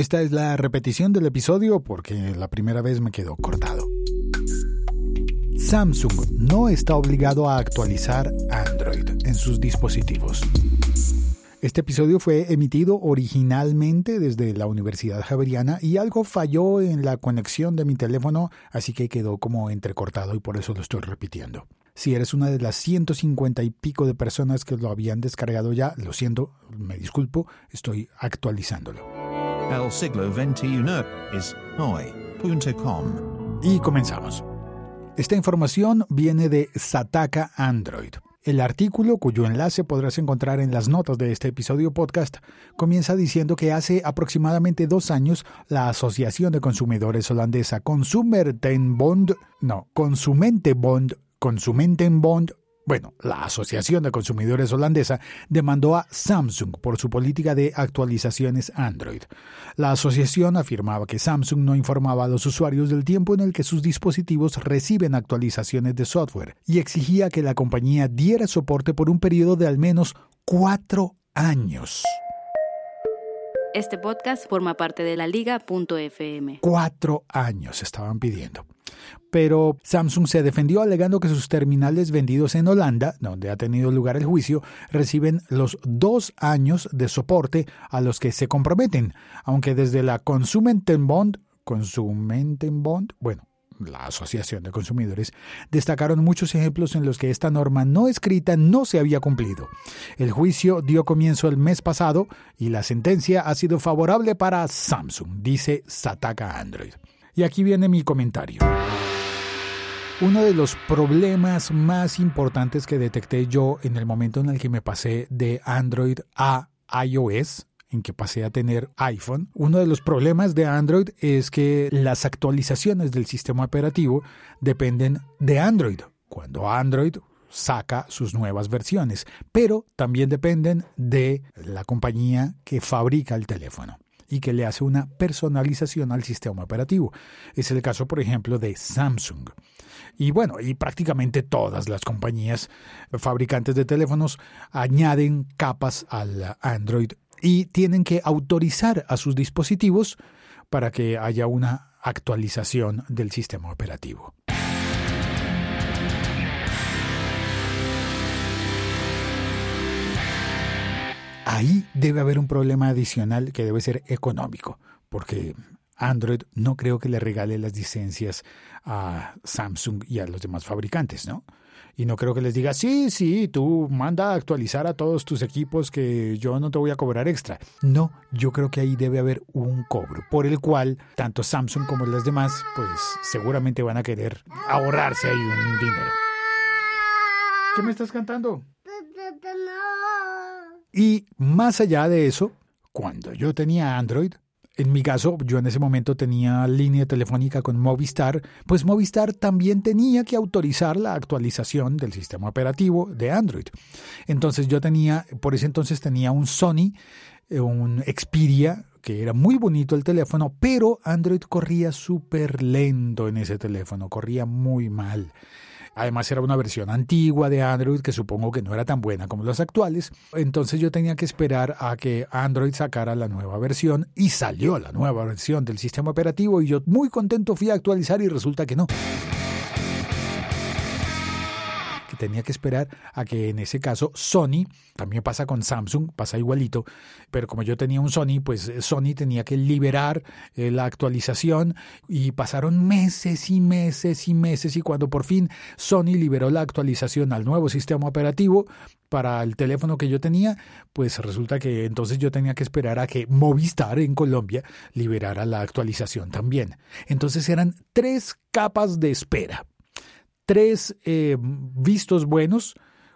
esta es la repetición del episodio porque la primera vez me quedó cortado. Samsung no está obligado a actualizar Android en sus dispositivos. Este episodio fue emitido originalmente desde la Universidad Javeriana y algo falló en la conexión de mi teléfono, así que quedó como entrecortado y por eso lo estoy repitiendo. Si eres una de las 150 y pico de personas que lo habían descargado ya, lo siento, me disculpo, estoy actualizándolo. El siglo XXI es hoy.com. Y comenzamos. Esta información viene de Sataka Android. El artículo, cuyo enlace podrás encontrar en las notas de este episodio podcast, comienza diciendo que hace aproximadamente dos años la Asociación de Consumidores holandesa Consumentenbond, no, Consumentebond, Consumentenbond bueno, la Asociación de Consumidores holandesa demandó a Samsung por su política de actualizaciones Android. La asociación afirmaba que Samsung no informaba a los usuarios del tiempo en el que sus dispositivos reciben actualizaciones de software y exigía que la compañía diera soporte por un periodo de al menos cuatro años. Este podcast forma parte de la liga.fm. Cuatro años estaban pidiendo pero Samsung se defendió alegando que sus terminales vendidos en Holanda, donde ha tenido lugar el juicio, reciben los dos años de soporte a los que se comprometen, aunque desde la Consumentenbond, Consumentenbond, bueno, la Asociación de Consumidores, destacaron muchos ejemplos en los que esta norma no escrita no se había cumplido. El juicio dio comienzo el mes pasado y la sentencia ha sido favorable para Samsung, dice Sataka Android. Y aquí viene mi comentario. Uno de los problemas más importantes que detecté yo en el momento en el que me pasé de Android a iOS, en que pasé a tener iPhone, uno de los problemas de Android es que las actualizaciones del sistema operativo dependen de Android. Cuando Android saca sus nuevas versiones, pero también dependen de la compañía que fabrica el teléfono y que le hace una personalización al sistema operativo. Es el caso, por ejemplo, de Samsung. Y bueno, y prácticamente todas las compañías fabricantes de teléfonos añaden capas al Android y tienen que autorizar a sus dispositivos para que haya una actualización del sistema operativo. Ahí debe haber un problema adicional que debe ser económico, porque Android no creo que le regale las licencias a Samsung y a los demás fabricantes, ¿no? Y no creo que les diga, sí, sí, tú manda a actualizar a todos tus equipos que yo no te voy a cobrar extra. No, yo creo que ahí debe haber un cobro, por el cual tanto Samsung como las demás, pues seguramente van a querer ahorrarse ahí un dinero. ¿Qué me estás cantando? Y más allá de eso, cuando yo tenía Android, en mi caso, yo en ese momento tenía línea telefónica con Movistar, pues Movistar también tenía que autorizar la actualización del sistema operativo de Android. Entonces yo tenía, por ese entonces tenía un Sony, eh, un Xperia, que era muy bonito el teléfono, pero Android corría súper lento en ese teléfono, corría muy mal. Además era una versión antigua de Android que supongo que no era tan buena como las actuales. Entonces yo tenía que esperar a que Android sacara la nueva versión y salió la nueva versión del sistema operativo y yo muy contento fui a actualizar y resulta que no tenía que esperar a que en ese caso Sony, también pasa con Samsung, pasa igualito, pero como yo tenía un Sony, pues eh, Sony tenía que liberar eh, la actualización y pasaron meses y meses y meses y cuando por fin Sony liberó la actualización al nuevo sistema operativo para el teléfono que yo tenía, pues resulta que entonces yo tenía que esperar a que Movistar en Colombia liberara la actualización también. Entonces eran tres capas de espera tres eh, vistos buenos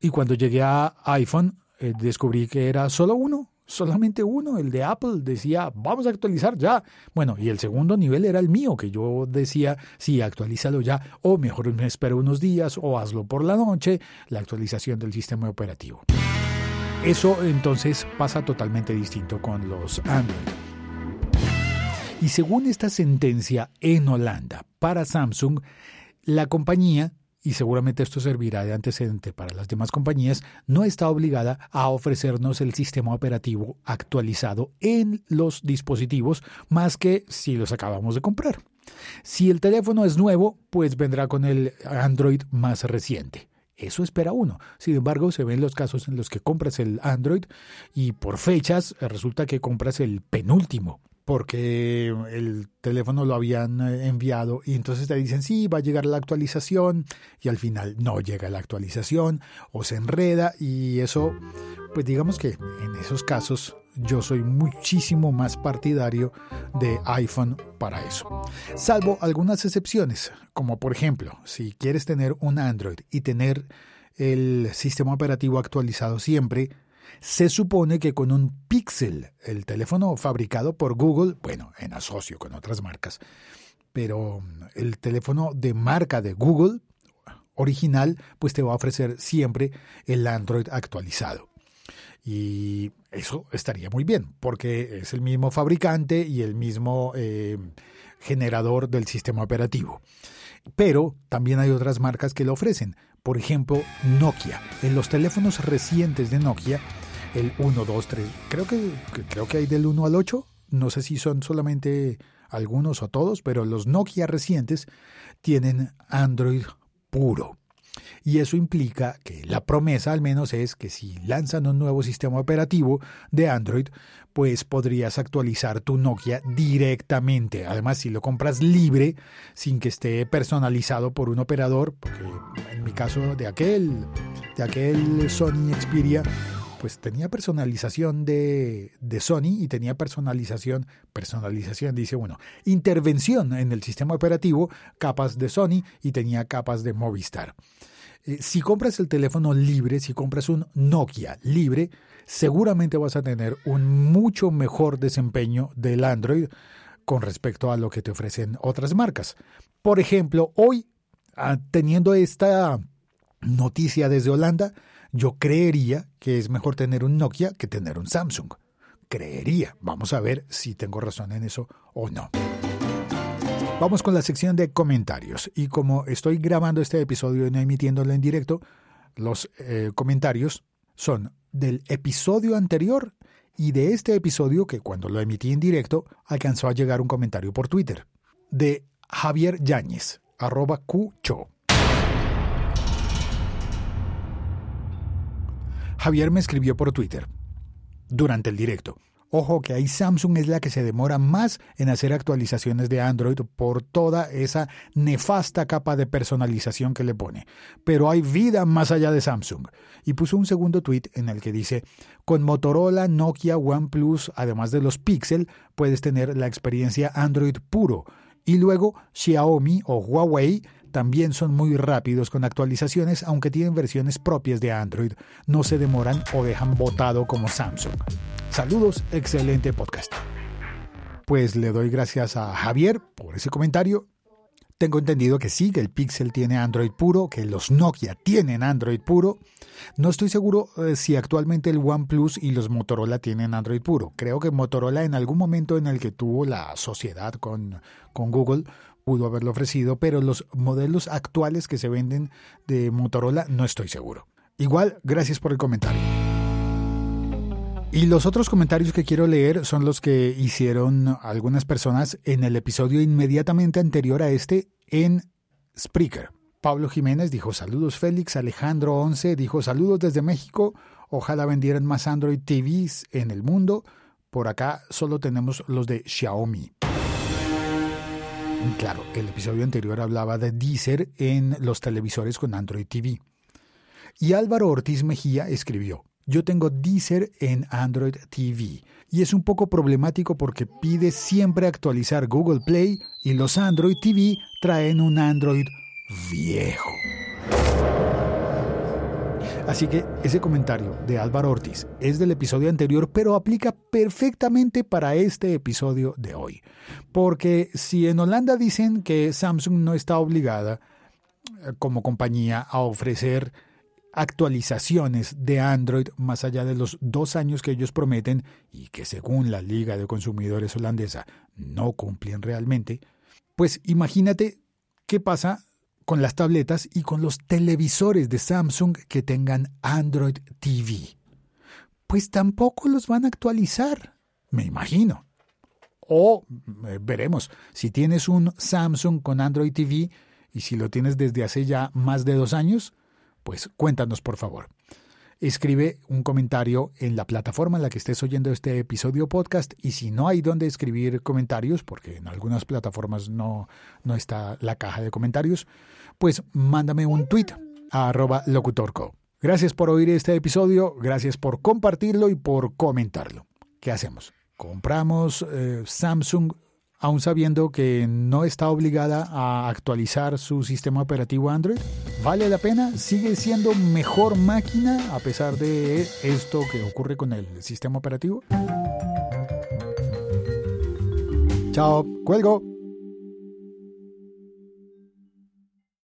y cuando llegué a iPhone eh, descubrí que era solo uno, solamente uno, el de Apple decía, vamos a actualizar ya. Bueno, y el segundo nivel era el mío, que yo decía, sí, actualízalo ya, o mejor me espero unos días, o hazlo por la noche, la actualización del sistema operativo. Eso entonces pasa totalmente distinto con los Android. Y según esta sentencia en Holanda para Samsung, la compañía y seguramente esto servirá de antecedente para las demás compañías, no está obligada a ofrecernos el sistema operativo actualizado en los dispositivos más que si los acabamos de comprar. Si el teléfono es nuevo, pues vendrá con el Android más reciente. Eso espera uno. Sin embargo, se ven los casos en los que compras el Android y por fechas resulta que compras el penúltimo porque el teléfono lo habían eh, enviado y entonces te dicen sí, va a llegar la actualización y al final no llega la actualización o se enreda y eso, pues digamos que en esos casos yo soy muchísimo más partidario de iPhone para eso. Salvo algunas excepciones, como por ejemplo, si quieres tener un Android y tener el sistema operativo actualizado siempre, se supone que con un Pixel, el teléfono fabricado por Google, bueno, en asocio con otras marcas, pero el teléfono de marca de Google original, pues te va a ofrecer siempre el Android actualizado. Y eso estaría muy bien, porque es el mismo fabricante y el mismo eh, generador del sistema operativo. Pero también hay otras marcas que lo ofrecen. Por ejemplo, Nokia. En los teléfonos recientes de Nokia, el 1, 2, 3, creo que, creo que hay del 1 al 8. No sé si son solamente algunos o todos, pero los Nokia recientes tienen Android puro. Y eso implica que la promesa al menos es que si lanzan un nuevo sistema operativo de Android, pues podrías actualizar tu Nokia directamente. Además, si lo compras libre, sin que esté personalizado por un operador, porque en mi caso de aquel, de aquel Sony Xperia, pues tenía personalización de, de, Sony y tenía personalización, personalización, dice, bueno, intervención en el sistema operativo, capas de Sony y tenía capas de Movistar. Eh, si compras el teléfono libre, si compras un Nokia libre, seguramente vas a tener un mucho mejor desempeño del Android con respecto a lo que te ofrecen otras marcas. Por ejemplo, hoy, ah, teniendo esta noticia desde Holanda, yo creería que es mejor tener un Nokia que tener un Samsung. Creería. Vamos a ver si tengo razón en eso o no. Vamos con la sección de comentarios. Y como estoy grabando este episodio y no emitiéndolo en directo, los eh, comentarios son del episodio anterior y de este episodio que cuando lo emití en directo alcanzó a llegar un comentario por Twitter de Javier Yáñez, arroba Qcho. Javier me escribió por Twitter durante el directo. Ojo que ahí Samsung es la que se demora más en hacer actualizaciones de Android por toda esa nefasta capa de personalización que le pone. Pero hay vida más allá de Samsung. Y puso un segundo tweet en el que dice, con Motorola, Nokia, OnePlus, además de los Pixel, puedes tener la experiencia Android puro. Y luego Xiaomi o Huawei también son muy rápidos con actualizaciones, aunque tienen versiones propias de Android. No se demoran o dejan botado como Samsung. Saludos, excelente podcast. Pues le doy gracias a Javier por ese comentario. Tengo entendido que sí, que el Pixel tiene Android puro, que los Nokia tienen Android puro. No estoy seguro eh, si actualmente el OnePlus y los Motorola tienen Android puro. Creo que Motorola en algún momento en el que tuvo la sociedad con, con Google pudo haberlo ofrecido, pero los modelos actuales que se venden de Motorola no estoy seguro. Igual, gracias por el comentario. Y los otros comentarios que quiero leer son los que hicieron algunas personas en el episodio inmediatamente anterior a este en Spreaker. Pablo Jiménez dijo saludos Félix, Alejandro 11 dijo saludos desde México, ojalá vendieran más Android TVs en el mundo, por acá solo tenemos los de Xiaomi. Claro, el episodio anterior hablaba de Deezer en los televisores con Android TV. Y Álvaro Ortiz Mejía escribió, yo tengo Deezer en Android TV y es un poco problemático porque pide siempre actualizar Google Play y los Android TV traen un Android viejo. Así que ese comentario de Álvaro Ortiz es del episodio anterior, pero aplica perfectamente para este episodio de hoy. Porque si en Holanda dicen que Samsung no está obligada eh, como compañía a ofrecer actualizaciones de Android más allá de los dos años que ellos prometen y que según la Liga de Consumidores holandesa no cumplen realmente, pues imagínate qué pasa con las tabletas y con los televisores de Samsung que tengan Android TV. Pues tampoco los van a actualizar, me imagino. O eh, veremos, si tienes un Samsung con Android TV y si lo tienes desde hace ya más de dos años, pues cuéntanos por favor. Escribe un comentario en la plataforma en la que estés oyendo este episodio podcast y si no hay donde escribir comentarios, porque en algunas plataformas no, no está la caja de comentarios, pues mándame un tweet a locutorco. Gracias por oír este episodio, gracias por compartirlo y por comentarlo. ¿Qué hacemos? compramos eh, Samsung aún sabiendo que no está obligada a actualizar su sistema operativo Android? ¿Vale la pena? ¿Sigue siendo mejor máquina a pesar de esto que ocurre con el sistema operativo? Chao, cuelgo.